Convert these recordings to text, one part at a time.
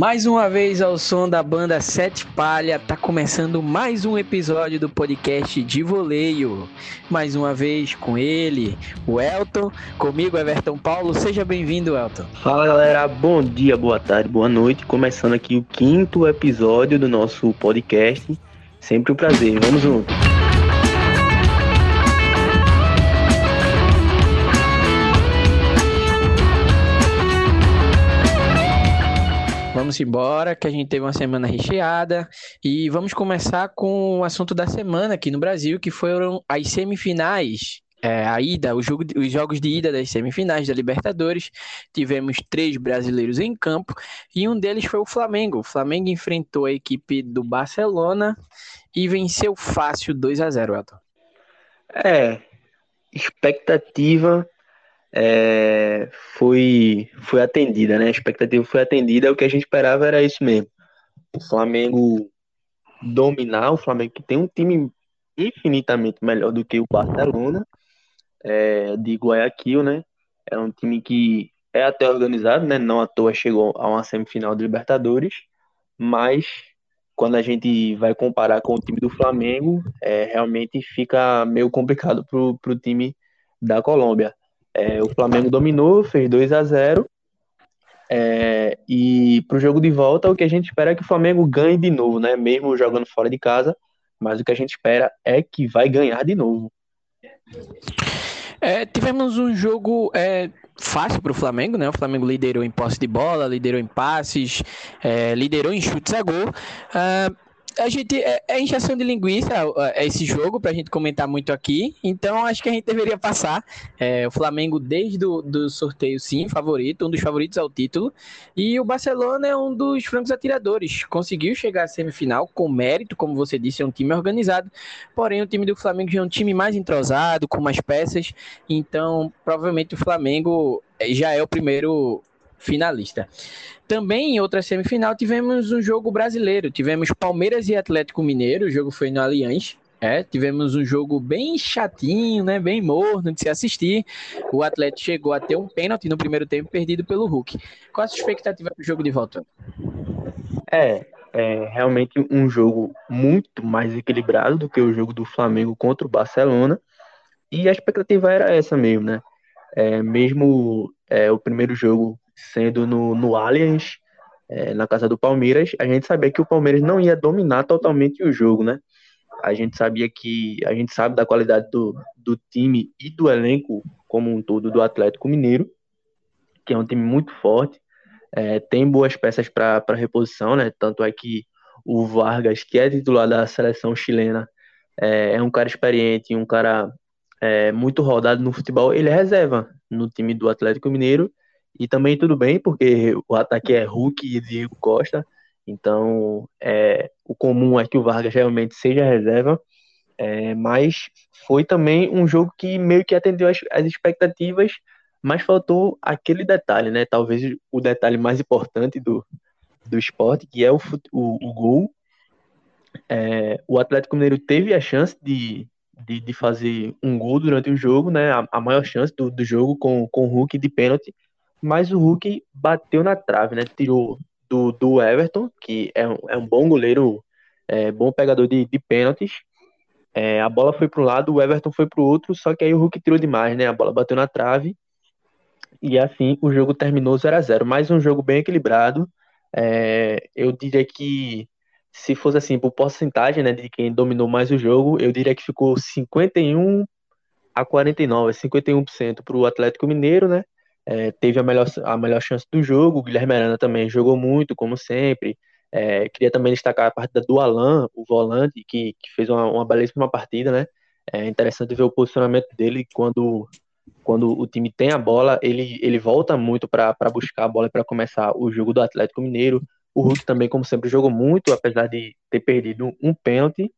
Mais uma vez ao som da banda Sete Palha, tá começando mais um episódio do podcast de voleio. Mais uma vez com ele, o Elton, comigo Everton Paulo. Seja bem-vindo, Elton. Fala galera, bom dia, boa tarde, boa noite. Começando aqui o quinto episódio do nosso podcast. Sempre um prazer, vamos junto. Vamos embora, que a gente teve uma semana recheada e vamos começar com o assunto da semana aqui no Brasil, que foram as semifinais. É, a ida, jogo, os jogos de ida das semifinais da Libertadores. Tivemos três brasileiros em campo e um deles foi o Flamengo. O Flamengo enfrentou a equipe do Barcelona e venceu fácil 2 a 0 Elton. É, expectativa é, foi, foi atendida, né? A expectativa foi atendida, o que a gente esperava era isso mesmo. O Flamengo dominar, o Flamengo que tem um time infinitamente melhor do que o Barcelona, é, de Guayaquil, né? É um time que é até organizado, né? Não à toa chegou a uma semifinal de Libertadores, mas quando a gente vai comparar com o time do Flamengo, é, realmente fica meio complicado pro, pro time da Colômbia. É, o Flamengo dominou, fez 2 a 0 é, e para o jogo de volta, o que a gente espera é que o Flamengo ganhe de novo, né? Mesmo jogando fora de casa, mas o que a gente espera é que vai ganhar de novo. É, tivemos um jogo é, fácil para o Flamengo, né? O Flamengo liderou em posse de bola, liderou em passes, é, liderou em chutes a gol. Uh, a gente é, é injeção de linguiça é esse jogo para a gente comentar muito aqui. Então acho que a gente deveria passar. É, o Flamengo desde o do sorteio sim favorito, um dos favoritos ao título. E o Barcelona é um dos francos atiradores. Conseguiu chegar à semifinal com mérito, como você disse, é um time organizado. Porém o time do Flamengo já é um time mais entrosado, com mais peças. Então provavelmente o Flamengo já é o primeiro finalista. Também em outra semifinal tivemos um jogo brasileiro. Tivemos Palmeiras e Atlético Mineiro. O jogo foi no Allianz. É, tivemos um jogo bem chatinho, né? Bem morno de se assistir. O Atlético chegou a ter um pênalti no primeiro tempo perdido pelo Hulk. Qual a sua expectativa para o jogo de volta? É, é realmente um jogo muito mais equilibrado do que o jogo do Flamengo contra o Barcelona. E a expectativa era essa mesmo, né? É, mesmo é, o primeiro jogo sendo no, no Allianz, é, na casa do Palmeiras, a gente sabia que o Palmeiras não ia dominar totalmente o jogo, né? A gente sabia que a gente sabe da qualidade do, do time e do elenco como um todo do Atlético Mineiro, que é um time muito forte, é, tem boas peças para reposição, né? Tanto é que o Vargas, que é titular da seleção chilena, é, é um cara experiente, um cara é, muito rodado no futebol. Ele é reserva no time do Atlético Mineiro e também tudo bem, porque o ataque é Hulk e Diego Costa. Então, é, o comum é que o Vargas realmente seja reserva. É, mas foi também um jogo que meio que atendeu as, as expectativas, mas faltou aquele detalhe, né? Talvez o detalhe mais importante do, do esporte, que é o, o, o gol. É, o Atlético Mineiro teve a chance de, de, de, fazer um gol durante o jogo, né? A, a maior chance do, do jogo com, com o Hulk de pênalti mas o Hulk bateu na trave, né? Tirou do, do Everton, que é um, é um bom goleiro, é, bom pegador de, de pênaltis. É, a bola foi para um lado, o Everton foi para o outro, só que aí o Hulk tirou demais, né? A bola bateu na trave. E assim o jogo terminou 0 a 0 Mais um jogo bem equilibrado. É, eu diria que se fosse assim, por porcentagem né, de quem dominou mais o jogo, eu diria que ficou 51 a 49, 51% para o Atlético Mineiro, né? É, teve a melhor, a melhor chance do jogo. O Guilherme Arana também jogou muito, como sempre. É, queria também destacar a partida do Alan, o volante, que, que fez uma, uma belíssima partida, né? É interessante ver o posicionamento dele quando, quando o time tem a bola, ele, ele volta muito para buscar a bola para começar o jogo do Atlético Mineiro. O Hulk também, como sempre, jogou muito, apesar de ter perdido um pênalti.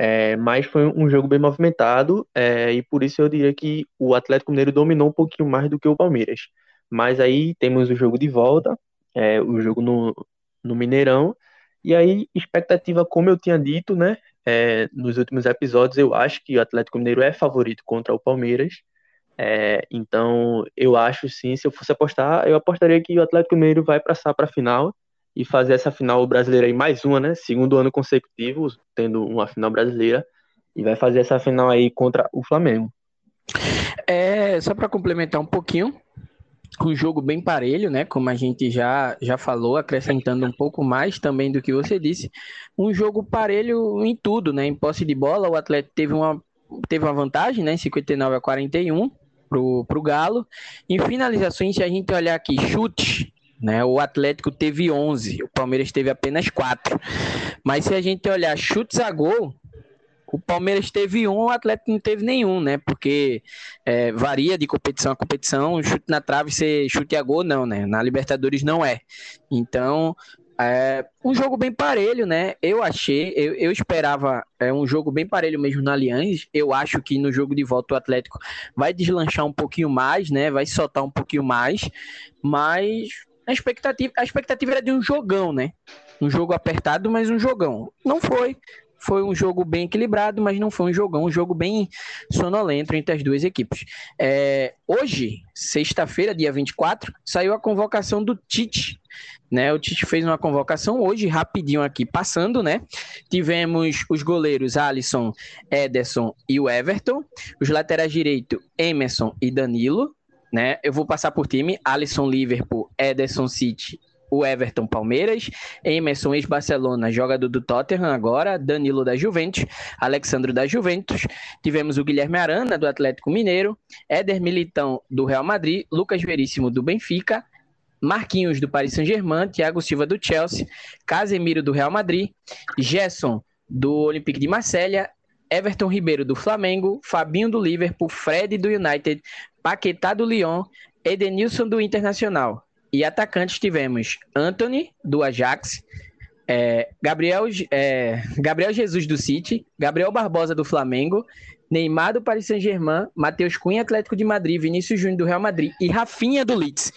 É, mas foi um jogo bem movimentado é, e por isso eu diria que o Atlético Mineiro dominou um pouquinho mais do que o Palmeiras. Mas aí temos o jogo de volta, é, o jogo no, no Mineirão, e aí expectativa, como eu tinha dito, né, é, nos últimos episódios, eu acho que o Atlético Mineiro é favorito contra o Palmeiras. É, então eu acho sim, se eu fosse apostar, eu apostaria que o Atlético Mineiro vai passar para a final e fazer essa final brasileira aí mais uma, né? Segundo ano consecutivo, tendo uma final brasileira. E vai fazer essa final aí contra o Flamengo. É, só para complementar um pouquinho, um jogo bem parelho, né? Como a gente já, já falou, acrescentando um pouco mais também do que você disse. Um jogo parelho em tudo, né? Em posse de bola, o Atlético teve uma, teve uma vantagem, né? 59 a 41 pro, pro Galo. Em finalizações, se a gente olhar aqui, chutes, né? O Atlético teve 11, o Palmeiras teve apenas 4. Mas se a gente olhar chutes a gol, o Palmeiras teve um, o Atlético não teve nenhum, né? Porque é, varia de competição a competição, chute na trave ser chute a gol, não, né? Na Libertadores não é. Então, é um jogo bem parelho, né? Eu achei, eu, eu esperava é, um jogo bem parelho mesmo na Allianz. Eu acho que no jogo de volta o Atlético vai deslanchar um pouquinho mais, né? Vai soltar um pouquinho mais, mas a expectativa, a expectativa era de um jogão, né? Um jogo apertado, mas um jogão. Não foi. Foi um jogo bem equilibrado, mas não foi um jogão, um jogo bem sonolento entre as duas equipes. É, hoje, sexta-feira, dia 24, saiu a convocação do Tite. Né, o Tite fez uma convocação hoje, rapidinho aqui, passando, né? Tivemos os goleiros Alisson, Ederson e o Everton. Os laterais direito, Emerson e Danilo. Né? Eu vou passar por time: Alisson, Liverpool, Ederson, City o Everton Palmeiras, Emerson ex-Barcelona, jogador do Tottenham agora, Danilo da Juventus, Alexandro da Juventus, tivemos o Guilherme Arana do Atlético Mineiro, Éder Militão do Real Madrid, Lucas Veríssimo do Benfica, Marquinhos do Paris Saint-Germain, Thiago Silva do Chelsea, Casemiro do Real Madrid, Gerson do Olympique de Marselha, Everton Ribeiro do Flamengo, Fabinho do Liverpool, Fred do United, Paquetá do Lyon, Edenilson do Internacional. E atacantes tivemos Anthony, do Ajax, é, Gabriel, é, Gabriel Jesus do City, Gabriel Barbosa do Flamengo, Neymar do Paris Saint-Germain, Matheus Cunha, Atlético de Madrid, Vinícius Júnior do Real Madrid e Rafinha do Leeds.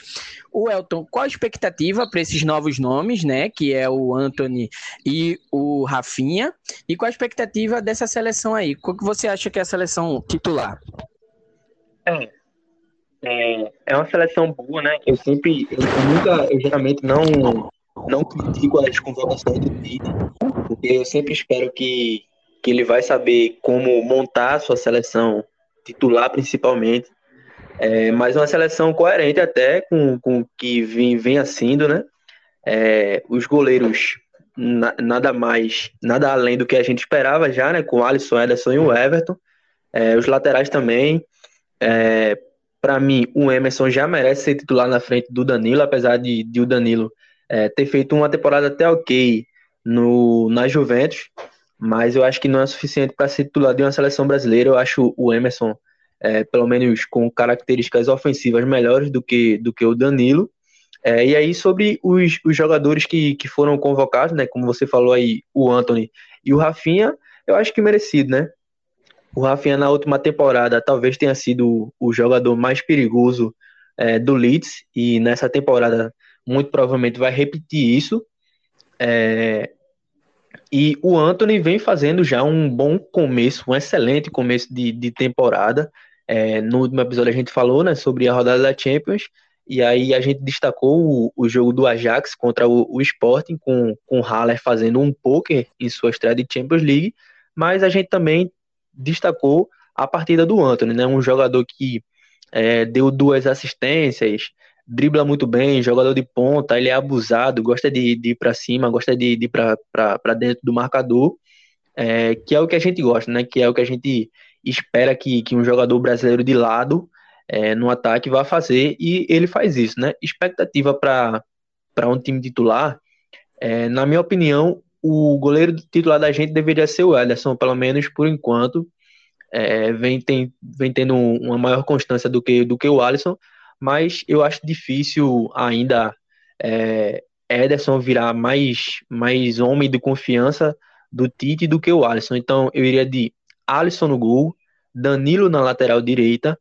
O Elton, qual a expectativa para esses novos nomes, né? Que é o Anthony e o Rafinha? E qual a expectativa dessa seleção aí? Qual que você acha que é a seleção titular? É, é, é uma seleção boa, né? Eu sempre, eu, nunca, eu geralmente não, não critico as convocações do Tite, porque eu sempre espero que, que ele vai saber como montar a sua seleção titular, principalmente. É, mas uma seleção coerente até com, o que vem, vem sendo, né? É, os goleiros na, nada mais, nada além do que a gente esperava já, né? Com o Alisson, Ederson e o Everton. É, os laterais também. É, para mim, o Emerson já merece ser titular na frente do Danilo, apesar de, de o Danilo é, ter feito uma temporada até ok no, na Juventus, mas eu acho que não é suficiente para ser titular de uma seleção brasileira. Eu acho o Emerson, é, pelo menos com características ofensivas melhores do que, do que o Danilo. É, e aí, sobre os, os jogadores que, que foram convocados, né, como você falou aí, o Anthony e o Rafinha, eu acho que merecido, né? O Rafinha, na última temporada, talvez tenha sido o jogador mais perigoso é, do Leeds, e nessa temporada, muito provavelmente, vai repetir isso. É, e o Anthony vem fazendo já um bom começo, um excelente começo de, de temporada. É, no último episódio a gente falou né, sobre a rodada da Champions, e aí a gente destacou o, o jogo do Ajax contra o, o Sporting, com, com o Haller fazendo um poker em sua estreia de Champions League, mas a gente também destacou a partida do Anthony, né? Um jogador que é, deu duas assistências, dribla muito bem, jogador de ponta, ele é abusado, gosta de, de ir para cima, gosta de, de ir para dentro do marcador, é, que é o que a gente gosta, né? Que é o que a gente espera que, que um jogador brasileiro de lado é, no ataque vá fazer, e ele faz isso, né? Expectativa para um time titular, é, na minha opinião, o goleiro titular da gente deveria ser o Ederson, pelo menos por enquanto. É, vem, tem, vem tendo uma maior constância do que, do que o Alisson, mas eu acho difícil ainda é, Ederson virar mais, mais homem de confiança do Tite do que o Alisson. Então eu iria de Alisson no gol, Danilo na lateral direita,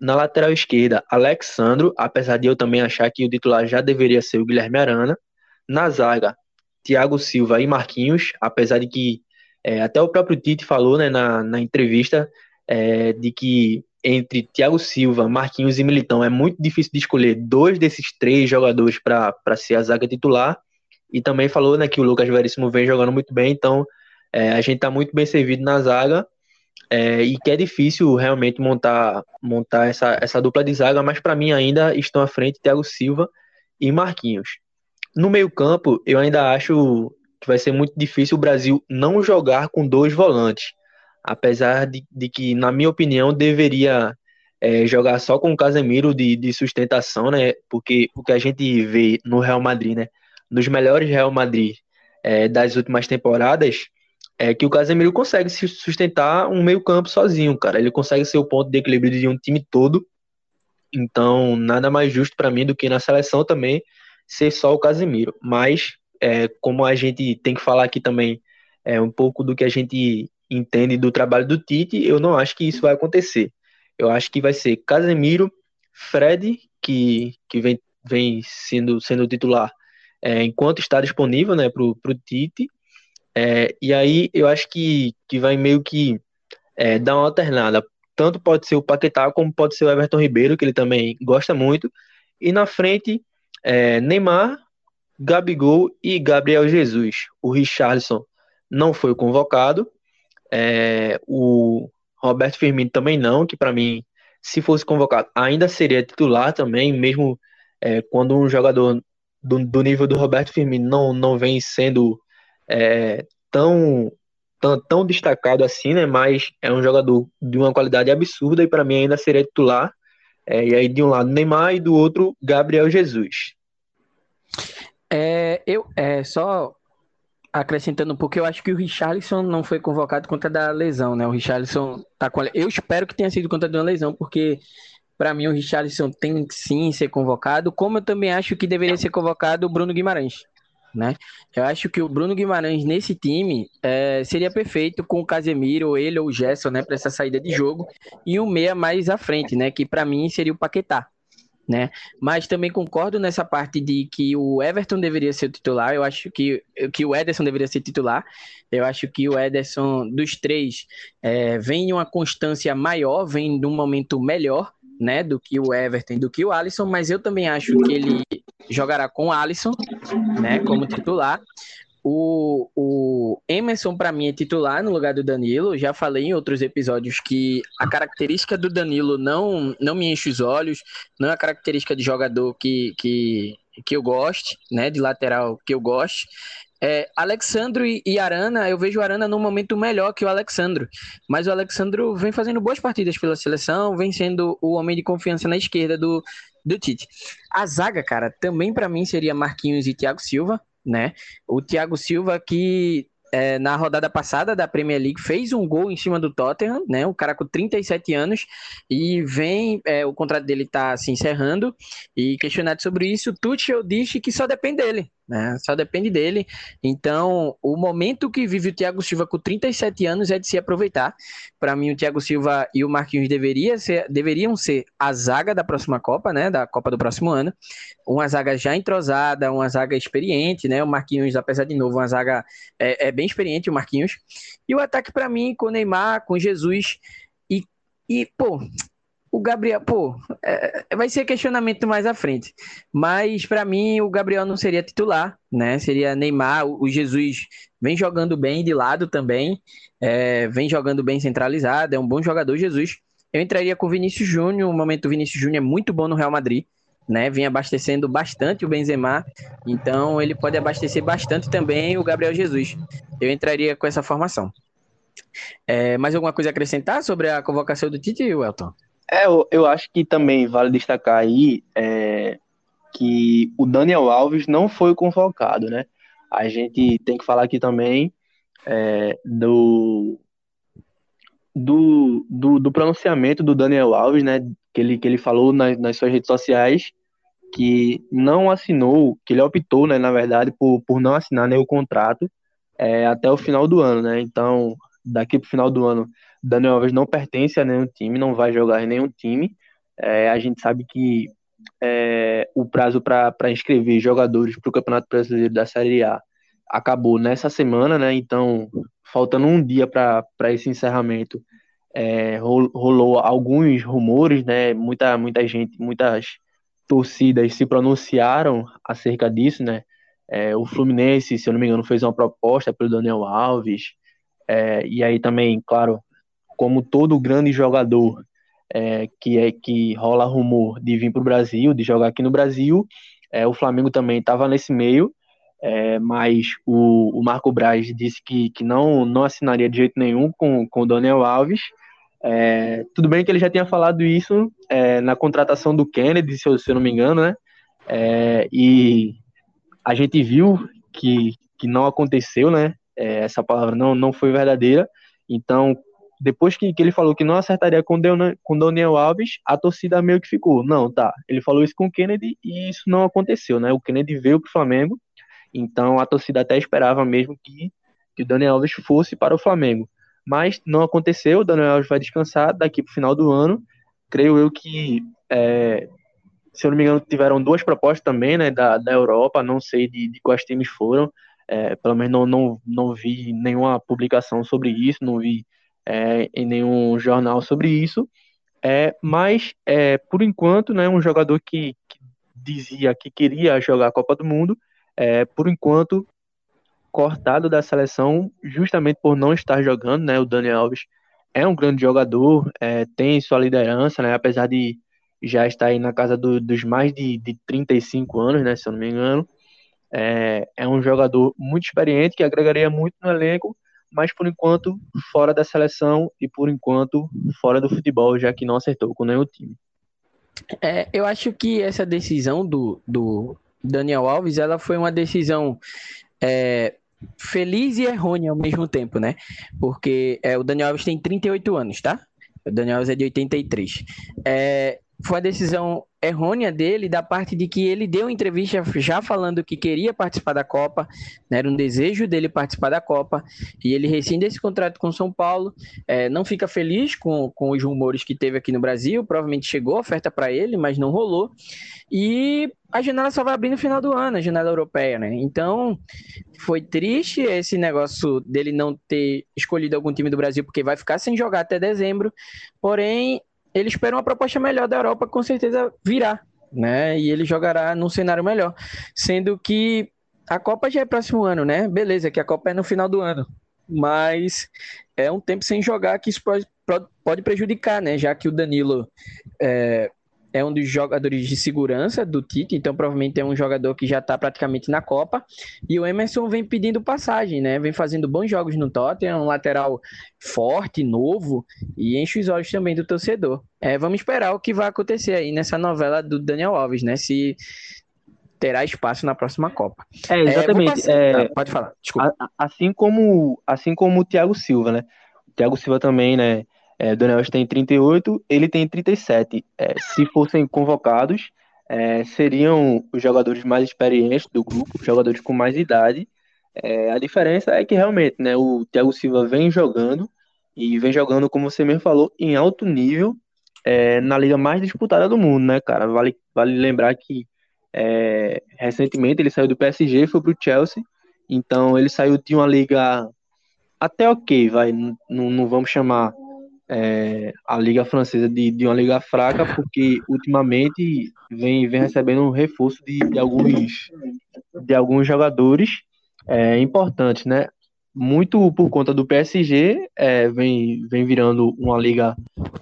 na lateral esquerda, Alexandro, apesar de eu também achar que o titular já deveria ser o Guilherme Arana. Na zaga, Thiago Silva e Marquinhos, apesar de que é, até o próprio Tite falou né, na, na entrevista é, de que entre Thiago Silva, Marquinhos e Militão é muito difícil de escolher dois desses três jogadores para ser a zaga titular. e também falou né, que o Lucas Veríssimo vem jogando muito bem, então é, a gente está muito bem servido na zaga é, e que é difícil realmente montar, montar essa, essa dupla de zaga, mas para mim ainda estão à frente Thiago Silva e Marquinhos. No meio-campo, eu ainda acho que vai ser muito difícil o Brasil não jogar com dois volantes, apesar de, de que, na minha opinião, deveria é, jogar só com o Casemiro de, de sustentação, né? Porque o que a gente vê no Real Madrid, né? Nos melhores Real Madrid é, das últimas temporadas, é que o Casemiro consegue se sustentar um meio campo sozinho, cara. Ele consegue ser o ponto de equilíbrio de um time todo. Então, nada mais justo para mim do que na seleção também ser só o Casemiro. Mas, é, como a gente tem que falar aqui também é, um pouco do que a gente entende do trabalho do Tite, eu não acho que isso vai acontecer. Eu acho que vai ser Casemiro, Fred, que, que vem, vem sendo, sendo titular é, enquanto está disponível né, para o Tite, é, e aí eu acho que, que vai meio que é, dar uma alternada. Tanto pode ser o Paquetá como pode ser o Everton Ribeiro, que ele também gosta muito. E na frente, é, Neymar, Gabigol e Gabriel Jesus. O Richardson não foi convocado. É, o Roberto Firmino também não, que para mim, se fosse convocado, ainda seria titular também, mesmo é, quando um jogador do, do nível do Roberto Firmino não, não vem sendo é, tão, tão, tão destacado assim, né? Mas é um jogador de uma qualidade absurda e para mim ainda seria titular. É, e aí de um lado Neymar e do outro Gabriel Jesus. É, eu é só acrescentando um pouco, eu acho que o Richarlison não foi convocado contra da lesão, né? O Richarlison tá com eu espero que tenha sido contra de uma lesão, porque para mim o Richarlison tem sim ser convocado, como eu também acho que deveria ser convocado o Bruno Guimarães né? Eu acho que o Bruno Guimarães nesse time é, seria perfeito com o Casemiro, ele ou o Gerson, né, para essa saída de jogo e um meia mais à frente, né, que para mim seria o Paquetá. Né? Mas também concordo nessa parte de que o Everton deveria ser o titular. Eu acho que, que o Ederson deveria ser titular. Eu acho que o Ederson, dos três, é, vem em uma constância maior, vem de um momento melhor né, do que o Everton, do que o Alisson, mas eu também acho que ele jogará com o Alisson, né, como titular. O, o Emerson, para mim, é titular no lugar do Danilo. Já falei em outros episódios que a característica do Danilo não, não me enche os olhos, não é a característica de jogador que, que, que eu goste, né, de lateral que eu goste. É, Alexandro e, Arana, eu vejo o Arana num momento melhor que o Alexandro. Mas o Alexandro vem fazendo boas partidas pela seleção, vem sendo o homem de confiança na esquerda do, do Tite. A zaga, cara, também para mim seria Marquinhos e Thiago Silva, né? O Thiago Silva que é, na rodada passada da Premier League fez um gol em cima do Tottenham, né? O cara com 37 anos e vem, é, o contrato dele tá se encerrando e questionado sobre isso, Tuchel disse que só depende dele, né? Só depende dele. Então, o momento que vive o Thiago Silva com 37 anos é de se aproveitar. Para mim, o Thiago Silva e o Marquinhos deveria ser, deveriam ser a zaga da próxima Copa, né? Da Copa do próximo ano. Uma zaga já entrosada, uma zaga experiente, né? O Marquinhos, apesar de novo, uma zaga é, é bem experiente, o Marquinhos. E o ataque, para mim, com o Neymar, com Jesus. E, e pô, o Gabriel, pô, é, vai ser questionamento mais à frente. Mas para mim o Gabriel não seria titular, né? Seria Neymar, o, Jesus vem jogando bem de lado também, é, vem jogando bem centralizado, é um bom jogador, Jesus. Eu entraria com o Vinícius Júnior, o momento do Vinícius Júnior é muito bom no Real Madrid, né? Vem abastecendo bastante o Benzema, então ele pode abastecer bastante também o Gabriel Jesus. Eu entraria com essa formação. É, mais alguma coisa a acrescentar sobre a convocação do Tite, Welton? É, eu, eu acho que também vale destacar aí é, que o Daniel Alves não foi convocado, né? A gente tem que falar aqui também é, do, do, do, do, pronunciamento do Daniel Alves, né? Que ele, que ele falou nas, nas suas redes sociais que não assinou, que ele optou, né, na verdade, por, por não assinar nem o contrato é, até o final do ano, né? Então, daqui para o final do ano Daniel Alves não pertence a nenhum time, não vai jogar em nenhum time. É, a gente sabe que é, o prazo para inscrever jogadores para o Campeonato Brasileiro da Série A acabou nessa semana, né? Então, faltando um dia para esse encerramento, é, rolou alguns rumores, né? Muita, muita gente, muitas torcidas se pronunciaram acerca disso, né? É, o Fluminense, se eu não me engano, fez uma proposta pelo Daniel Alves. É, e aí também, claro, como todo grande jogador é, que é que rola rumor de vir para o Brasil, de jogar aqui no Brasil, é, o Flamengo também estava nesse meio, é, mas o, o, Marco Braz disse que, que não, não assinaria de jeito nenhum com, com o Daniel Alves. É, tudo bem que ele já tinha falado isso é, na contratação do Kennedy, se eu, se eu não me engano, né? É, e a gente viu que, que não aconteceu, né? É, essa palavra não, não foi verdadeira. Então, depois que, que ele falou que não acertaria com com Daniel Alves, a torcida meio que ficou. Não, tá. Ele falou isso com o Kennedy e isso não aconteceu, né? O Kennedy veio para o Flamengo, então a torcida até esperava mesmo que, que o Daniel Alves fosse para o Flamengo. Mas não aconteceu, o Daniel Alves vai descansar daqui para o final do ano. Creio eu que, é, se eu não me engano, tiveram duas propostas também, né, da, da Europa, não sei de, de quais times foram, é, pelo menos não, não, não vi nenhuma publicação sobre isso, não vi é, em nenhum jornal sobre isso. É, mas, é, por enquanto, né, um jogador que, que, dizia que queria jogar a Copa do Mundo, é, por enquanto, cortado da seleção justamente por não estar jogando. Né, o Daniel Alves é um grande jogador, é, tem sua liderança, né, apesar de já estar aí na casa do, dos mais de, de 35 anos, né, se eu não me engano. É, é um jogador muito experiente que agregaria muito no elenco mas por enquanto fora da seleção e por enquanto fora do futebol, já que não acertou com nenhum time. É, eu acho que essa decisão do, do Daniel Alves, ela foi uma decisão é, feliz e errônea ao mesmo tempo, né? Porque é, o Daniel Alves tem 38 anos, tá? O Daniel Alves é de 83. É, foi uma decisão errônea dele, da parte de que ele deu entrevista já falando que queria participar da Copa, né, era um desejo dele participar da Copa, e ele rescinde esse contrato com São Paulo, é, não fica feliz com, com os rumores que teve aqui no Brasil, provavelmente chegou a oferta para ele, mas não rolou, e a janela só vai abrir no final do ano, a janela europeia, né? Então, foi triste esse negócio dele não ter escolhido algum time do Brasil, porque vai ficar sem jogar até dezembro, porém, ele espera uma proposta melhor da Europa, com certeza virá, né? E ele jogará num cenário melhor. Sendo que a Copa já é próximo ano, né? Beleza, que a Copa é no final do ano. Mas é um tempo sem jogar que isso pode, pode prejudicar, né? Já que o Danilo é, é um dos jogadores de segurança do Tite, então provavelmente é um jogador que já está praticamente na Copa. E o Emerson vem pedindo passagem, né? Vem fazendo bons jogos no Tottenham, um lateral forte, novo, e enche os olhos também do torcedor. É, vamos esperar o que vai acontecer aí nessa novela do Daniel Alves, né? Se terá espaço na próxima Copa. É, exatamente. É, ah, pode falar, desculpa. Assim como, assim como o Thiago Silva, né? O Thiago Silva também, né? É, Daniel tem 38, ele tem 37. É, se fossem convocados, é, seriam os jogadores mais experientes do grupo, jogadores com mais idade. É, a diferença é que realmente né, o Thiago Silva vem jogando, e vem jogando, como você mesmo falou, em alto nível é, na liga mais disputada do mundo, né, cara? Vale, vale lembrar que é, recentemente ele saiu do PSG e foi pro Chelsea, então ele saiu de uma liga até ok, vai, não, não vamos chamar é, a Liga Francesa de, de uma liga fraca, porque ultimamente vem, vem recebendo um reforço de, de alguns, de alguns jogadores é, importantes, né? Muito por conta do PSG, é, vem, vem virando uma liga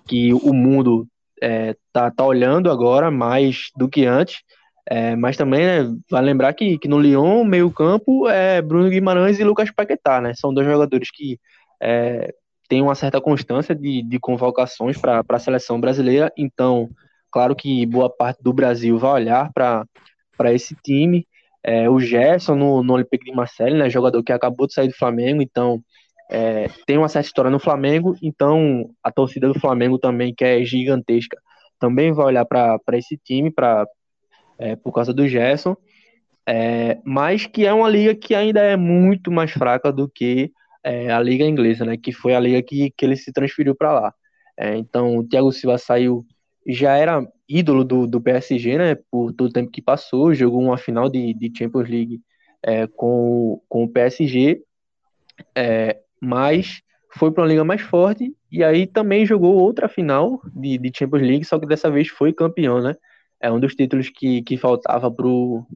que o mundo é, tá, tá olhando agora mais do que antes. É, mas também, né, vai lembrar que, que no Lyon, meio campo, é Bruno Guimarães e Lucas Paquetá, né? São dois jogadores que é, tem uma certa constância de, de convocações para a seleção brasileira, então, claro que boa parte do Brasil vai olhar para esse time. É, o Gerson no, no Olympique de Marseille, né, jogador que acabou de sair do Flamengo, então é, tem uma certa história no Flamengo, então a torcida do Flamengo também, que é gigantesca, também vai olhar para esse time pra, é, por causa do Gerson, é, mas que é uma liga que ainda é muito mais fraca do que é, a liga inglesa, né? Que foi a liga que, que ele se transferiu para lá. É, então o Thiago Silva saiu, já era ídolo do, do PSG, né? Por todo o tempo que passou, jogou uma final de, de Champions League é, com, com o PSG, é, mas foi para uma liga mais forte e aí também jogou outra final de, de Champions League, só que dessa vez foi campeão, né? É um dos títulos que, que faltava pro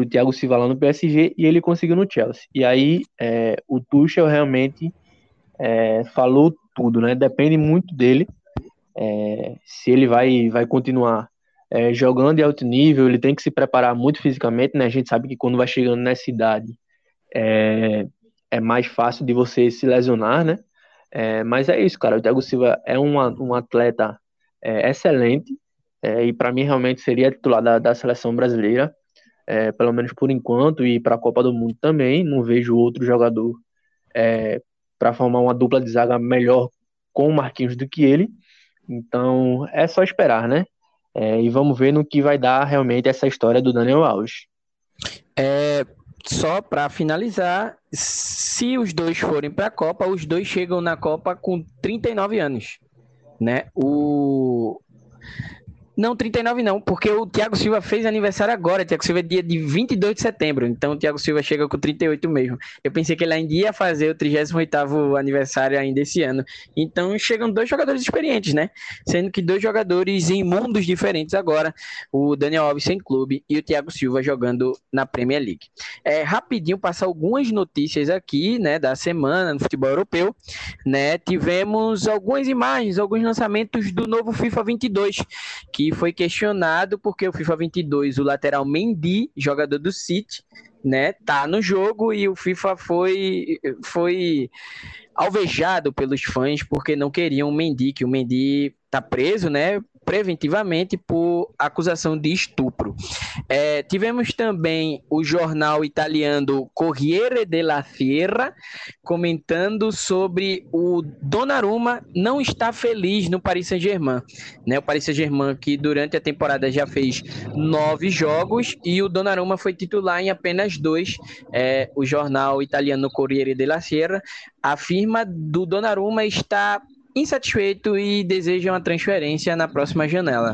o Thiago Silva lá no PSG e ele conseguiu no Chelsea. E aí é, o Tuchel realmente é, falou tudo, né? Depende muito dele é, se ele vai, vai continuar é, jogando em alto nível, ele tem que se preparar muito fisicamente, né? A gente sabe que quando vai chegando nessa idade é, é mais fácil de você se lesionar, né? É, mas é isso, cara. O Thiago Silva é um, um atleta é, excelente e para mim realmente seria titular da, da seleção brasileira, é, pelo menos por enquanto, e para a Copa do Mundo também. Não vejo outro jogador para formar uma dupla de zaga melhor com o Marquinhos do que ele. Então é só esperar, né? É, e vamos ver no que vai dar realmente essa história do Daniel Alves. É, só para finalizar, se os dois forem para a Copa, os dois chegam na Copa com 39 anos, né? O não, 39 não, porque o Thiago Silva fez aniversário agora. O Thiago Silva é dia de 22 de setembro, então o Thiago Silva chega com 38 mesmo. Eu pensei que ele ainda ia fazer o 38 aniversário ainda esse ano. Então chegam dois jogadores experientes, né? Sendo que dois jogadores em mundos diferentes agora. O Daniel Alves sem clube e o Thiago Silva jogando na Premier League. É, rapidinho passar algumas notícias aqui, né, da semana no futebol europeu, né? Tivemos algumas imagens, alguns lançamentos do novo FIFA 22, que que foi questionado porque o FIFA 22, o lateral Mendy, jogador do City, né, tá no jogo e o FIFA foi foi alvejado pelos fãs porque não queriam o Mendy, que o Mendy tá preso, né, preventivamente por acusação de estupro. É, tivemos também o jornal italiano Corriere della Sera comentando sobre o Donnarumma não está feliz no Paris Saint-Germain. Né? O Paris Saint-Germain que durante a temporada já fez nove jogos e o Donnarumma foi titular em apenas dois. É, o jornal italiano Corriere della Sera afirma do Donnarumma está insatisfeito e deseja uma transferência na próxima janela.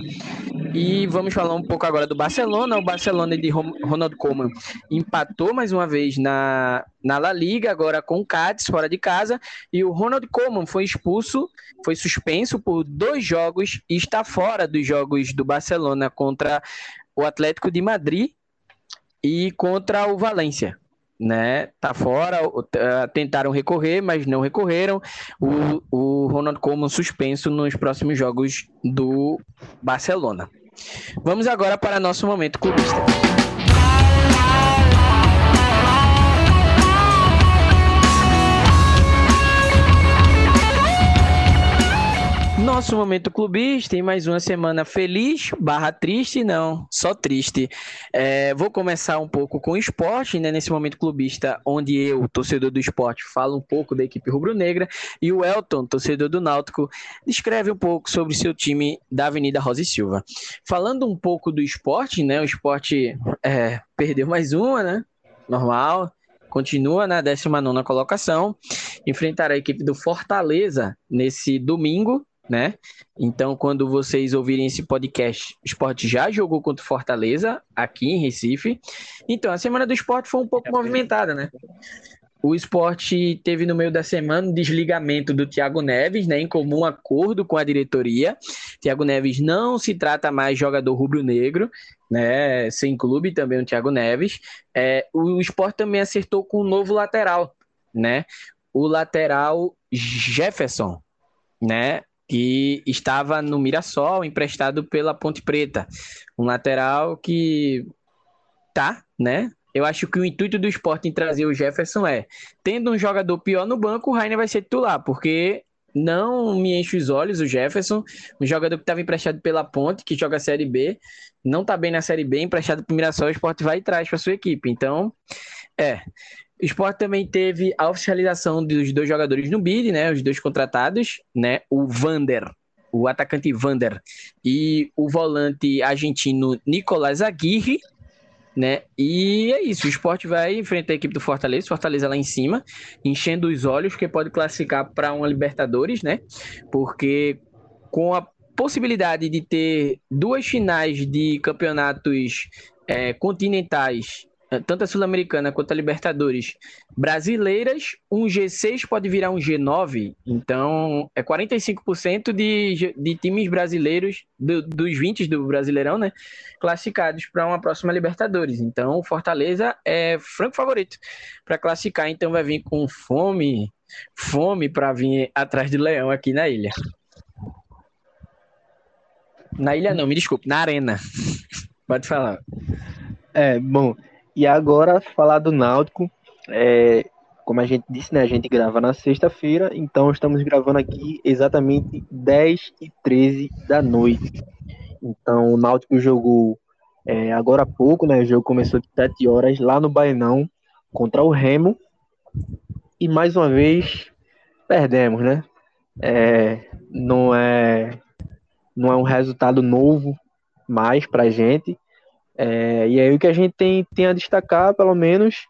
E vamos falar um pouco agora do Barcelona. O Barcelona de Ronald Koeman empatou mais uma vez na, na La Liga, agora com o Cádiz fora de casa. E o Ronald Koeman foi expulso, foi suspenso por dois jogos e está fora dos jogos do Barcelona contra o Atlético de Madrid e contra o Valência né? Tá fora, uh, tentaram recorrer, mas não recorreram. O, o Ronald Koeman suspenso nos próximos jogos do Barcelona. Vamos agora para nosso momento clubista. Nosso momento clubista em mais uma semana feliz, barra triste, não, só triste. É, vou começar um pouco com o esporte, né? Nesse momento clubista, onde eu, torcedor do esporte, falo um pouco da equipe rubro-negra, e o Elton, torcedor do Náutico, descreve um pouco sobre seu time da Avenida Rosa e Silva. Falando um pouco do esporte, né? O esporte é, perdeu mais uma, né? Normal, continua na 19 colocação, enfrentará a equipe do Fortaleza nesse domingo, né? Então, quando vocês ouvirem esse podcast, o esporte já jogou contra o Fortaleza, aqui em Recife. Então, a semana do esporte foi um pouco movimentada, né? O esporte teve no meio da semana um desligamento do Thiago Neves, né, em comum acordo com a diretoria. Thiago Neves não se trata mais jogador rubro-negro, né, sem clube também o Thiago Neves. É, o esporte também acertou com um novo lateral, né, o lateral Jefferson, né, que estava no Mirassol, emprestado pela Ponte Preta. Um lateral que tá, né? Eu acho que o intuito do esporte em trazer o Jefferson é, tendo um jogador pior no banco, o Rainer vai ser titular, porque não me enche os olhos o Jefferson, um jogador que estava emprestado pela Ponte, que joga a Série B, não tá bem na Série B, emprestado para o Mirassol, o esporte vai e traz para sua equipe. Então, é, o Sport também teve a oficialização dos dois jogadores no bid, né? Os dois contratados, né? O Vander, o atacante Vander e o volante argentino Nicolás Aguirre, né? E é isso, o Sport vai enfrentar a equipe do Fortaleza, Fortaleza lá em cima, enchendo os olhos, que pode classificar para uma Libertadores, né? Porque com a possibilidade de ter duas finais de campeonatos é, continentais tanto a Sul-Americana quanto a Libertadores brasileiras, um G6 pode virar um G9. Então, é 45% de, de times brasileiros, do, dos 20 do Brasileirão, né? Classificados para uma próxima Libertadores. Então, o Fortaleza é franco favorito para classificar. Então, vai vir com fome, fome para vir atrás do Leão aqui na ilha. Na ilha não, me desculpe, na arena. Pode falar. É, bom, e agora falar do Náutico. É, como a gente disse, né? A gente grava na sexta-feira, então estamos gravando aqui exatamente 10 e 13 da noite. Então o Náutico jogou é, agora há pouco, né? O jogo começou de 7 horas lá no Bainão contra o Remo. E mais uma vez perdemos, né? É, não é não é um resultado novo mais pra gente. É, e aí o que a gente tem, tem a destacar, pelo menos,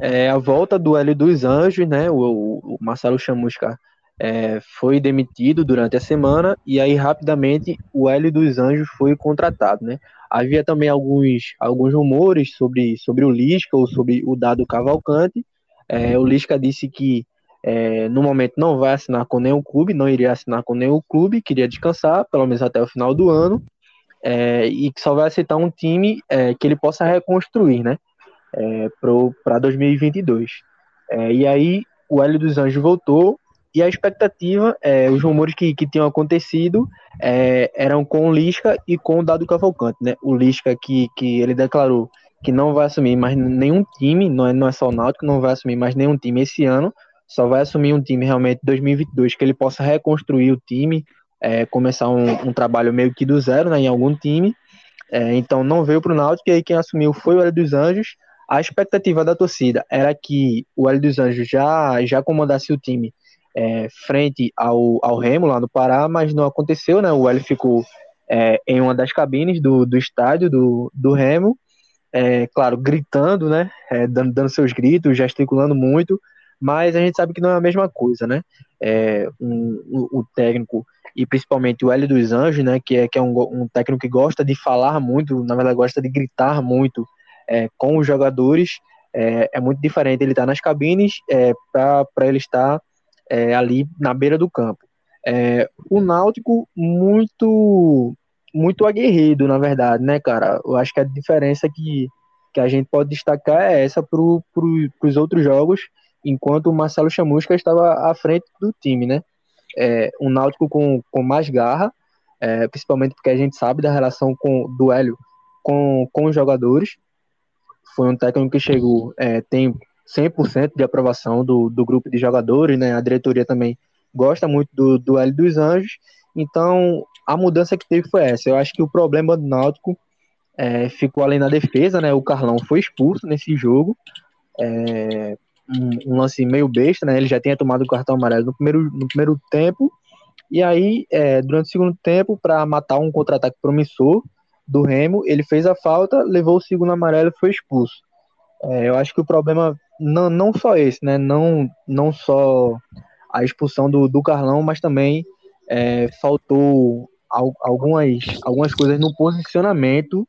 é a volta do Hélio dos Anjos, né? O, o Marcelo Chamusca é, foi demitido durante a semana e aí rapidamente o Hélio dos Anjos foi contratado, né? Havia também alguns, alguns rumores sobre, sobre o Lisca ou sobre o Dado Cavalcante. É, o Lisca disse que é, no momento não vai assinar com nenhum clube, não iria assinar com nenhum clube, queria descansar, pelo menos até o final do ano é, e que só vai aceitar um time é, que ele possa reconstruir, né? É, para 2022. É, e aí o Hélio dos Anjos voltou e a expectativa, é, os rumores que, que tinham acontecido é, eram com o Lisca e com o Dado Cavalcante, né? O Lisca que, que ele declarou que não vai assumir mais nenhum time, não é, não é só o Náutico, não vai assumir mais nenhum time esse ano, só vai assumir um time realmente 2022 que ele possa reconstruir o time, é, começar um, um, trabalho meio que do zero né, em algum time. É, então não veio para o Náutico e aí quem assumiu foi o Hélio dos Anjos. A expectativa da torcida era que o Hélio dos Anjos já, já comandasse o time é, frente ao, ao Remo lá no Pará, mas não aconteceu, né? O Hélio ficou é, em uma das cabines do, do estádio do, do Remo, é, claro, gritando, né? É, dando, dando seus gritos, gesticulando muito, mas a gente sabe que não é a mesma coisa, né? É, um, o, o técnico e principalmente o Hélio dos Anjos, né, que é, que é um, um técnico que gosta de falar muito, na verdade gosta de gritar muito é, com os jogadores, é, é, muito diferente ele estar tá nas cabines é, para ele estar é, ali na beira do campo. É, o Náutico muito muito aguerrido, na verdade, né, cara? Eu acho que a diferença que, que a gente pode destacar é essa para pro, os outros jogos, enquanto o Marcelo Chamusca estava à frente do time, né? É, um Náutico com, com mais garra, é, principalmente porque a gente sabe da relação com do Hélio com, com os jogadores. Foi um técnico que chegou, é, tem 100% de aprovação do, do grupo de jogadores, né? A diretoria também gosta muito do, do Hélio dos Anjos. Então, a mudança que teve foi essa. Eu acho que o problema do Náutico é, ficou além da defesa, né? O Carlão foi expulso nesse jogo. É, um, um, lance meio besta, né? Ele já tinha tomado o cartão amarelo no primeiro, no primeiro tempo. E aí, é, durante o segundo tempo, para matar um contra-ataque promissor do Remo, ele fez a falta, levou o segundo amarelo e foi expulso. É, eu acho que o problema não, não só esse, né? Não, não só a expulsão do, do Carlão, mas também é, faltou algumas, algumas coisas no posicionamento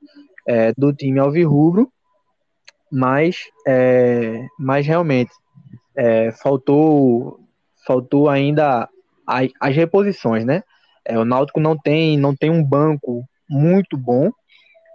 é, do time alvirrubro mas, é, mas realmente é, faltou, faltou ainda as, as reposições, né? É, o Náutico não tem, não tem um banco muito bom,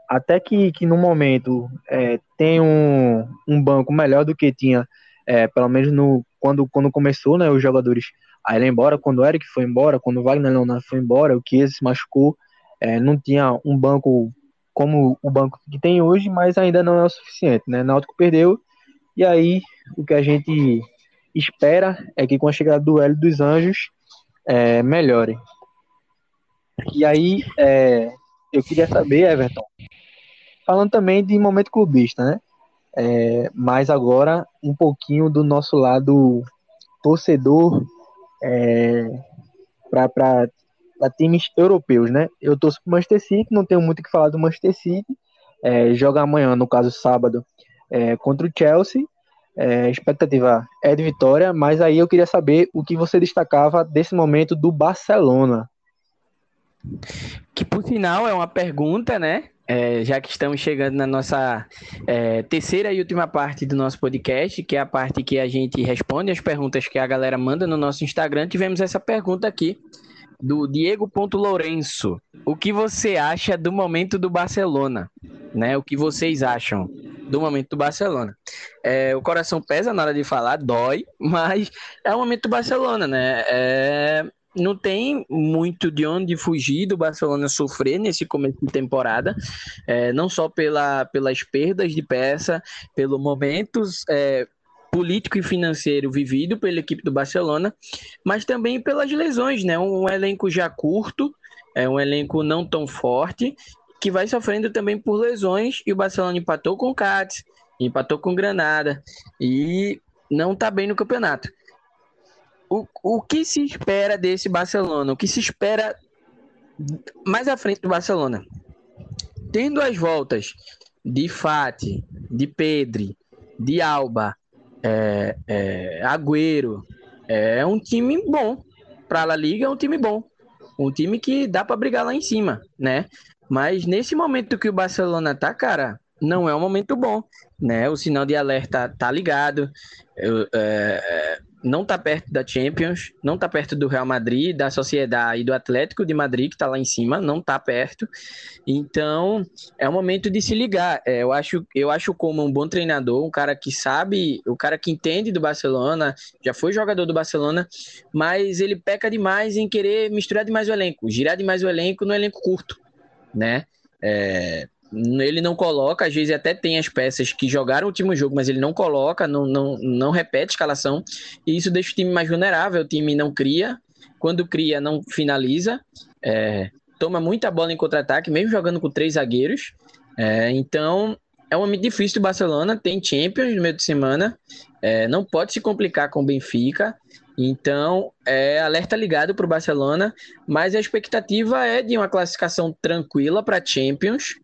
até que, que no momento é, tem um, um banco melhor do que tinha, é, pelo menos no, quando, quando começou, né, os jogadores a ir embora, quando o Eric foi embora, quando o Wagner Leonardo foi embora, o Chiesa se machucou, é, não tinha um banco como o banco que tem hoje, mas ainda não é o suficiente, né? Náutico perdeu e aí o que a gente espera é que com a chegada do Hélio dos Anjos é, melhore. E aí é, eu queria saber, Everton, falando também de momento clubista, né? É, mas agora um pouquinho do nosso lado torcedor é, para a times europeus, né? Eu torço pro Manchester City, não tenho muito o que falar do Manchester City. É, joga amanhã, no caso sábado, é, contra o Chelsea. É, expectativa é de vitória, mas aí eu queria saber o que você destacava desse momento do Barcelona. Que por sinal é uma pergunta, né? É, já que estamos chegando na nossa é, terceira e última parte do nosso podcast, que é a parte que a gente responde as perguntas que a galera manda no nosso Instagram, tivemos essa pergunta aqui do Diego Lourenço. O que você acha do momento do Barcelona? Né? O que vocês acham do momento do Barcelona? É, o coração pesa na hora de falar, dói, mas é o momento do Barcelona, né? É, não tem muito de onde fugir do Barcelona sofrer nesse começo de temporada, é, não só pela, pelas perdas de peça, pelos momentos é, político e financeiro vivido pela equipe do Barcelona, mas também pelas lesões, né? Um, um elenco já curto, é um elenco não tão forte, que vai sofrendo também por lesões, e o Barcelona empatou com o Cádiz, empatou com o Granada, e não está bem no campeonato o, o que se espera desse Barcelona? O que se espera mais à frente do Barcelona? Tendo as voltas de Fati, de Pedri, de Alba, é, é, Agüero, é um time bom. Para a Liga é um time bom. Um time que dá para brigar lá em cima, né? Mas nesse momento que o Barcelona tá, cara, não é um momento bom, né? O sinal de alerta tá ligado. Eu, é, não está perto da Champions, não está perto do Real Madrid, da Sociedade e do Atlético de Madrid, que está lá em cima, não está perto. Então, é o momento de se ligar. É, eu, acho, eu acho como um bom treinador, um cara que sabe, o um cara que entende do Barcelona, já foi jogador do Barcelona, mas ele peca demais em querer misturar demais o elenco, girar demais o elenco no elenco curto, né? É, ele não coloca, às vezes até tem as peças que jogaram o último jogo, mas ele não coloca, não, não, não repete escalação, e isso deixa o time mais vulnerável, o time não cria, quando cria, não finaliza, é, toma muita bola em contra-ataque, mesmo jogando com três zagueiros, é, então é um momento difícil do Barcelona, tem Champions no meio de semana, é, não pode se complicar com o Benfica, então é alerta ligado para o Barcelona, mas a expectativa é de uma classificação tranquila para Champions,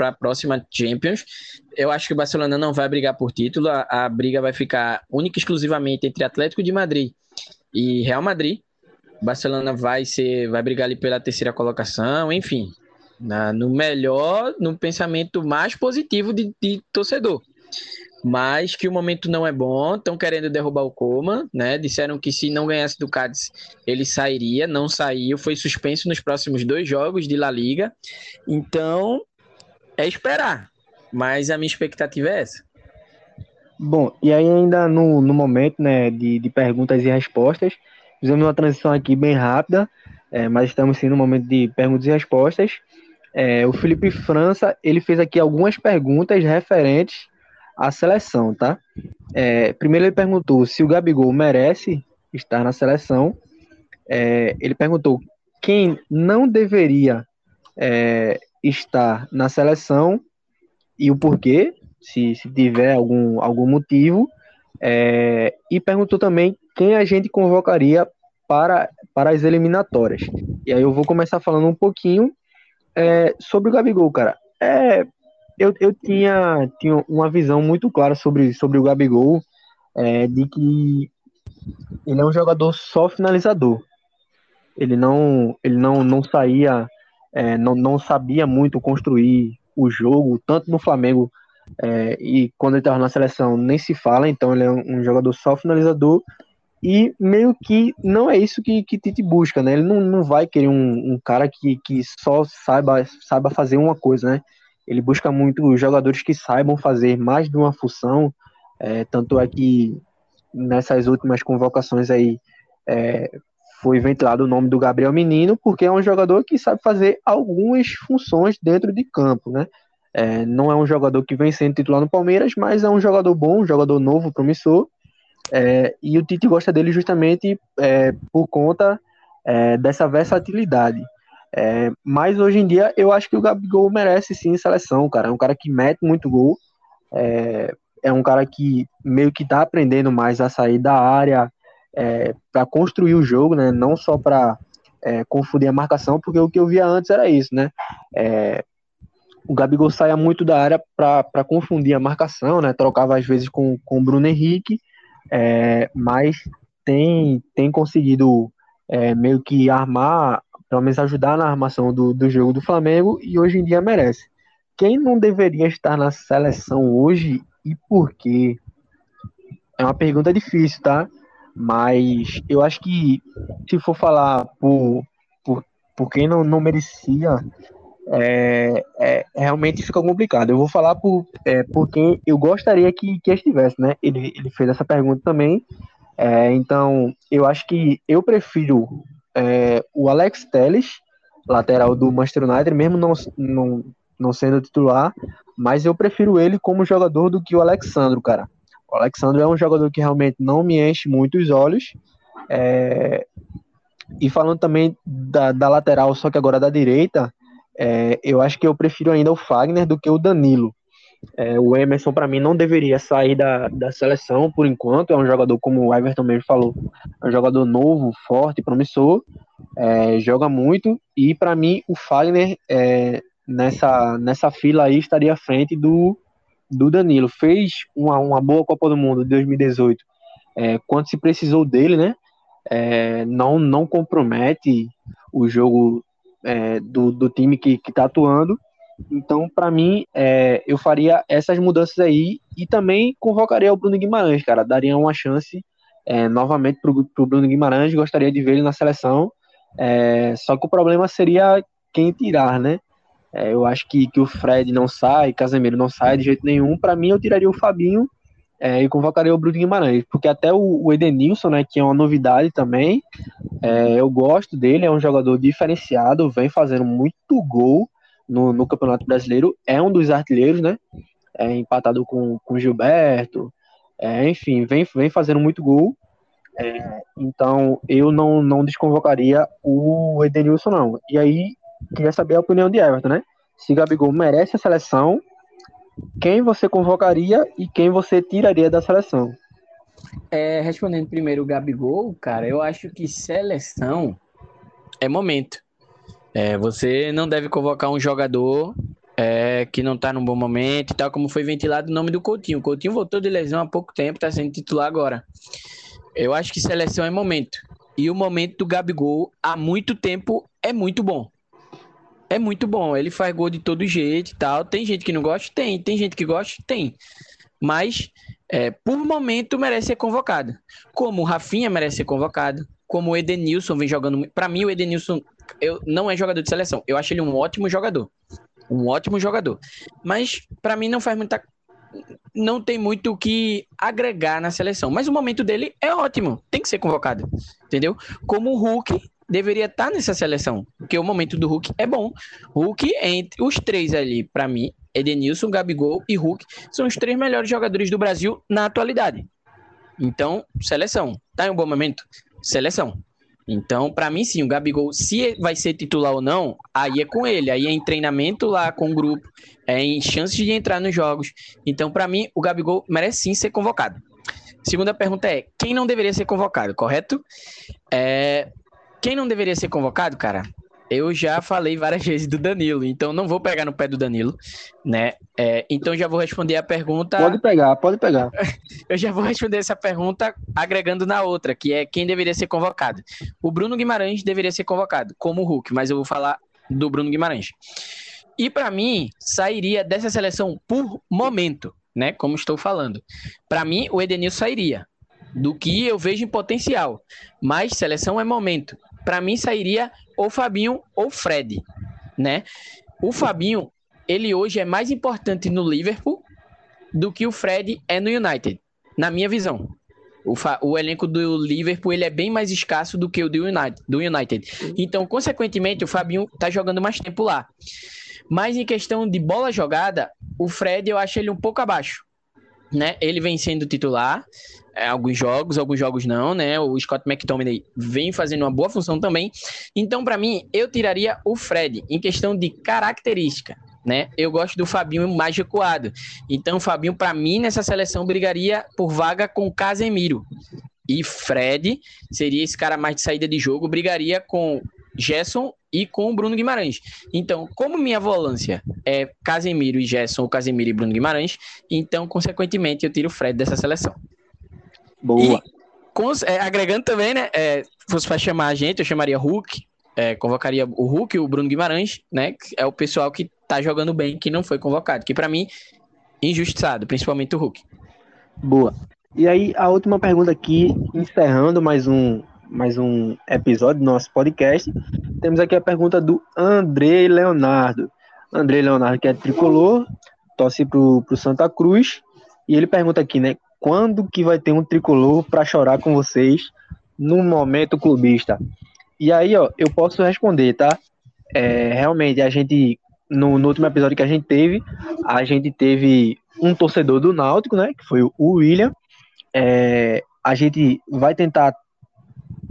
para a próxima Champions. Eu acho que o Barcelona não vai brigar por título, a, a briga vai ficar única e exclusivamente entre Atlético de Madrid e Real Madrid. O Barcelona vai ser, vai brigar ali pela terceira colocação, enfim, na, no melhor, no pensamento mais positivo de, de torcedor mas que o momento não é bom, estão querendo derrubar o Coma, né? Disseram que se não ganhasse do Cádiz, ele sairia, não saiu, foi suspenso nos próximos dois jogos de La Liga. Então, é esperar. Mas a minha expectativa é essa. Bom, e aí ainda no, no momento né, de, de perguntas e respostas, fizemos uma transição aqui bem rápida, é, mas estamos sim no momento de perguntas e respostas. É, o Felipe França, ele fez aqui algumas perguntas referentes à seleção, tá? É, primeiro ele perguntou se o Gabigol merece estar na seleção. É, ele perguntou quem não deveria estar na seleção e o porquê, se, se tiver algum, algum motivo. É, e perguntou também quem a gente convocaria para, para as eliminatórias. E aí eu vou começar falando um pouquinho é, sobre o Gabigol, cara. É, eu, eu tinha, tinha uma visão muito clara sobre, sobre o Gabigol, é, de que ele é um jogador só finalizador. Ele não, ele não, não saía é, não, não sabia muito construir o jogo, tanto no Flamengo é, e quando ele estava na seleção nem se fala, então ele é um, jogador só finalizador e meio que não é isso que, que Tite busca, né? Ele não, não vai querer um, um cara que, que só saiba, saiba fazer uma coisa, né? Ele busca muito jogadores que saibam fazer mais de uma função, é, tanto é que nessas últimas convocações aí é, foi ventilado o nome do Gabriel Menino, porque é um jogador que sabe fazer algumas funções dentro de campo, né? É, não é um jogador que vem sendo titular no Palmeiras, mas é um jogador bom, um jogador novo, promissor. É, e o Tite gosta dele justamente é, por conta é, dessa versatilidade. É, mas hoje em dia eu acho que o Gabigol merece sim seleção, cara. É um cara que mete muito gol. É, é um cara que meio que tá aprendendo mais a sair da área, é, para construir o jogo, né? Não só para é, confundir a marcação, porque o que eu via antes era isso, né? É, o Gabigol saía muito da área para confundir a marcação, né? Trocava às vezes com, com o Bruno Henrique, é, mas tem, tem conseguido é, meio que armar, pelo menos ajudar na armação do, do jogo do Flamengo e hoje em dia merece. quem não deveria estar na seleção hoje e por quê? É uma pergunta difícil, tá? Mas eu acho que se for falar por, por, por quem não, não merecia, é, é, realmente fica complicado. Eu vou falar por, é, porque eu gostaria que, que estivesse, né? Ele, ele fez essa pergunta também. É, então, eu acho que eu prefiro é, o Alex Telles, lateral do Manchester United, mesmo não, não, não sendo titular, mas eu prefiro ele como jogador do que o Alexandro, cara. O Alexandre é um jogador que realmente não me enche muito os olhos. É... E falando também da, da, lateral, só que agora da direita, é, eu acho que eu prefiro ainda o Fagner do que o Danilo. É, o Emerson, para mim, não deveria sair da, da seleção por enquanto. É um jogador, como o Everton mesmo falou, é um jogador novo, forte, promissor, é, joga muito. E para mim, o Fagner é, nessa, nessa fila aí estaria à frente do, do Danilo. Fez uma, uma boa Copa do Mundo de 2018, é, quando se precisou dele, né? É, não, não compromete o jogo é, do, do time que está atuando. Então, para mim, é, eu faria essas mudanças aí e também convocaria o Bruno Guimarães, cara. Daria uma chance é, novamente para o Bruno Guimarães. Gostaria de ver ele na seleção. É, só que o problema seria quem tirar, né? É, eu acho que, que o Fred não sai, Casemiro não sai de jeito nenhum. Para mim, eu tiraria o Fabinho é, e convocaria o Bruno Guimarães, porque até o, o Edenilson, né, que é uma novidade também, é, eu gosto dele, é um jogador diferenciado, vem fazendo muito gol no, no Campeonato Brasileiro, é um dos artilheiros, né, é, empatado com, com Gilberto, é, enfim, vem, vem fazendo muito gol. É, então eu não, não desconvocaria o Edenilson, não. E aí queria saber a opinião de Everton, né? Se Gabigol merece a seleção, quem você convocaria e quem você tiraria da seleção? É, respondendo primeiro o Gabigol, cara, eu acho que seleção é momento. É, você não deve convocar um jogador é, que não tá num bom momento e tal, como foi ventilado o nome do Coutinho. O Coutinho voltou de lesão há pouco tempo, tá sendo titular agora. Eu acho que seleção é momento. E o momento do Gabigol há muito tempo é muito bom é muito bom. Ele faz gol de todo jeito e tal. Tem gente que não gosta? Tem. Tem gente que gosta? Tem. Mas, é, por momento, merece ser convocado. Como o Rafinha merece ser convocado. Como o Edenilson vem jogando. Para mim, o Edenilson eu, não é jogador de seleção. Eu acho ele um ótimo jogador. Um ótimo jogador. Mas, para mim, não faz muita. Não tem muito o que agregar na seleção. Mas o momento dele é ótimo. Tem que ser convocado. Entendeu? Como o Hulk deveria estar tá nessa seleção, porque o momento do Hulk é bom. Hulk, entre os três ali, para mim, Edenilson, Gabigol e Hulk, são os três melhores jogadores do Brasil na atualidade. Então, seleção. Tá em um bom momento? Seleção. Então, para mim, sim, o Gabigol, se vai ser titular ou não, aí é com ele. Aí é em treinamento lá com o grupo, é em chances de entrar nos jogos. Então, para mim, o Gabigol merece sim ser convocado. Segunda pergunta é: quem não deveria ser convocado, correto? É, quem não deveria ser convocado, cara? Eu já falei várias vezes do Danilo, então não vou pegar no pé do Danilo, né? É, então já vou responder a pergunta. Pode pegar, pode pegar. eu já vou responder essa pergunta agregando na outra, que é quem deveria ser convocado. O Bruno Guimarães deveria ser convocado, como o Hulk, mas eu vou falar do Bruno Guimarães. E para mim, sairia dessa seleção por momento, né? Como estou falando. Para mim, o Edenilson sairia do que eu vejo em potencial. Mas seleção é momento para mim sairia ou Fabinho ou Fred, né? O Fabinho, ele hoje é mais importante no Liverpool do que o Fred é no United, na minha visão. O, o, elenco do Liverpool ele é bem mais escasso do que o do United, do United. Então, consequentemente, o Fabinho tá jogando mais tempo lá. Mas em questão de bola jogada, o Fred eu acho ele um pouco abaixo. Né? Ele vem sendo titular, é, alguns jogos, alguns jogos não, né? O Scott McTominay vem fazendo uma boa função também. Então, para mim, eu tiraria o Fred em questão de característica, né? Eu gosto do Fabinho mais recuado. Então, o Fabinho, para mim, nessa seleção, brigaria por vaga com Casemiro. E Fred seria esse cara mais de saída de jogo, brigaria com Gerson e com o Bruno Guimarães. Então, como minha volância é Casemiro e Gerson, ou Casemiro e Bruno Guimarães, então, consequentemente, eu tiro o Fred dessa seleção. Boa. E, com, é, agregando também, né? É, fosse para chamar a gente, eu chamaria Hulk, é, convocaria o Hulk e o Bruno Guimarães, né? É o pessoal que tá jogando bem que não foi convocado. Que para mim, injustiçado, principalmente o Hulk. Boa. E aí, a última pergunta aqui, encerrando mais um, mais um episódio do nosso podcast. Temos aqui a pergunta do André Leonardo. André Leonardo, que é tricolor, torce pro, pro Santa Cruz. E ele pergunta aqui, né? Quando que vai ter um tricolor para chorar com vocês no momento clubista? E aí, ó, eu posso responder, tá? É, realmente, a gente, no, no último episódio que a gente teve, a gente teve um torcedor do Náutico, né? Que foi o William. É, a gente vai tentar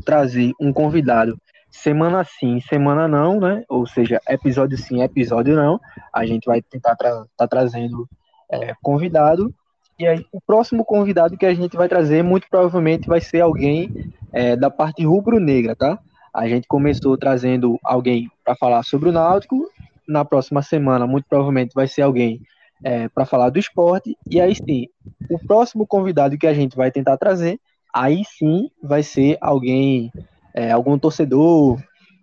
trazer um convidado semana sim, semana não, né? Ou seja, episódio sim, episódio não. A gente vai tentar estar tá trazendo é, convidado. E aí, o próximo convidado que a gente vai trazer, muito provavelmente, vai ser alguém é, da parte rubro-negra, tá? A gente começou trazendo alguém para falar sobre o Náutico. Na próxima semana, muito provavelmente, vai ser alguém é, para falar do esporte. E aí sim, o próximo convidado que a gente vai tentar trazer, aí sim vai ser alguém, é, algum torcedor,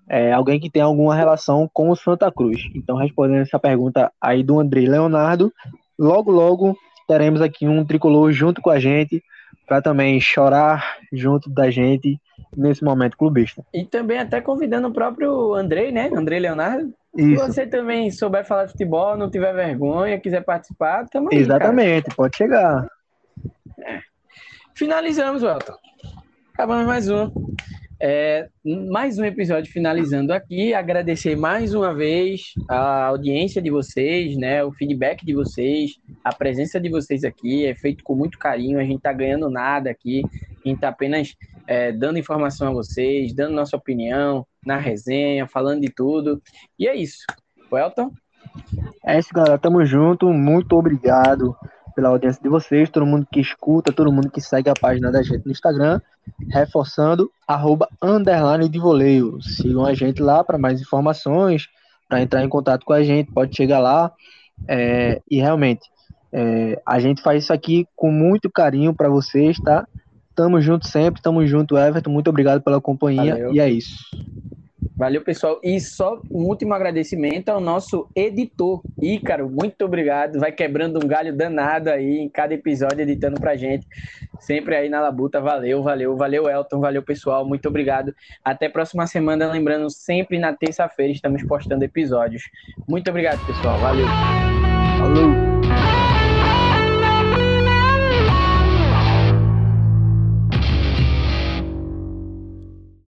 é, alguém que tem alguma relação com o Santa Cruz. Então, respondendo essa pergunta aí do André Leonardo, logo, logo teremos aqui um tricolor junto com a gente para também chorar junto da gente nesse momento clubista. E também até convidando o próprio Andrei, né? Andrei Leonardo. Isso. Se você também souber falar de futebol, não tiver vergonha, quiser participar, tamo aí, Exatamente, cara. pode chegar. Finalizamos, Welton. Acabamos mais um. É, mais um episódio finalizando aqui. Agradecer mais uma vez a audiência de vocês, né? O feedback de vocês, a presença de vocês aqui. É feito com muito carinho. A gente tá ganhando nada aqui. A gente tá apenas é, dando informação a vocês, dando nossa opinião na resenha, falando de tudo. E é isso. Welton? É isso, galera. Tamo junto. Muito obrigado pela audiência de vocês, todo mundo que escuta, todo mundo que segue a página da gente no Instagram, reforçando, arroba, underline de voleio. Sigam a gente lá para mais informações, para entrar em contato com a gente, pode chegar lá. É, e realmente, é, a gente faz isso aqui com muito carinho para vocês, tá? Tamo junto sempre, tamo junto, Everton. Muito obrigado pela companhia Valeu. e é isso. Valeu, pessoal. E só um último agradecimento ao nosso editor, Ícaro. Muito obrigado. Vai quebrando um galho danado aí em cada episódio, editando pra gente. Sempre aí na Labuta. Valeu, valeu, valeu, Elton. Valeu, pessoal. Muito obrigado. Até próxima semana. Lembrando, sempre na terça-feira estamos postando episódios. Muito obrigado, pessoal. Valeu. Falou.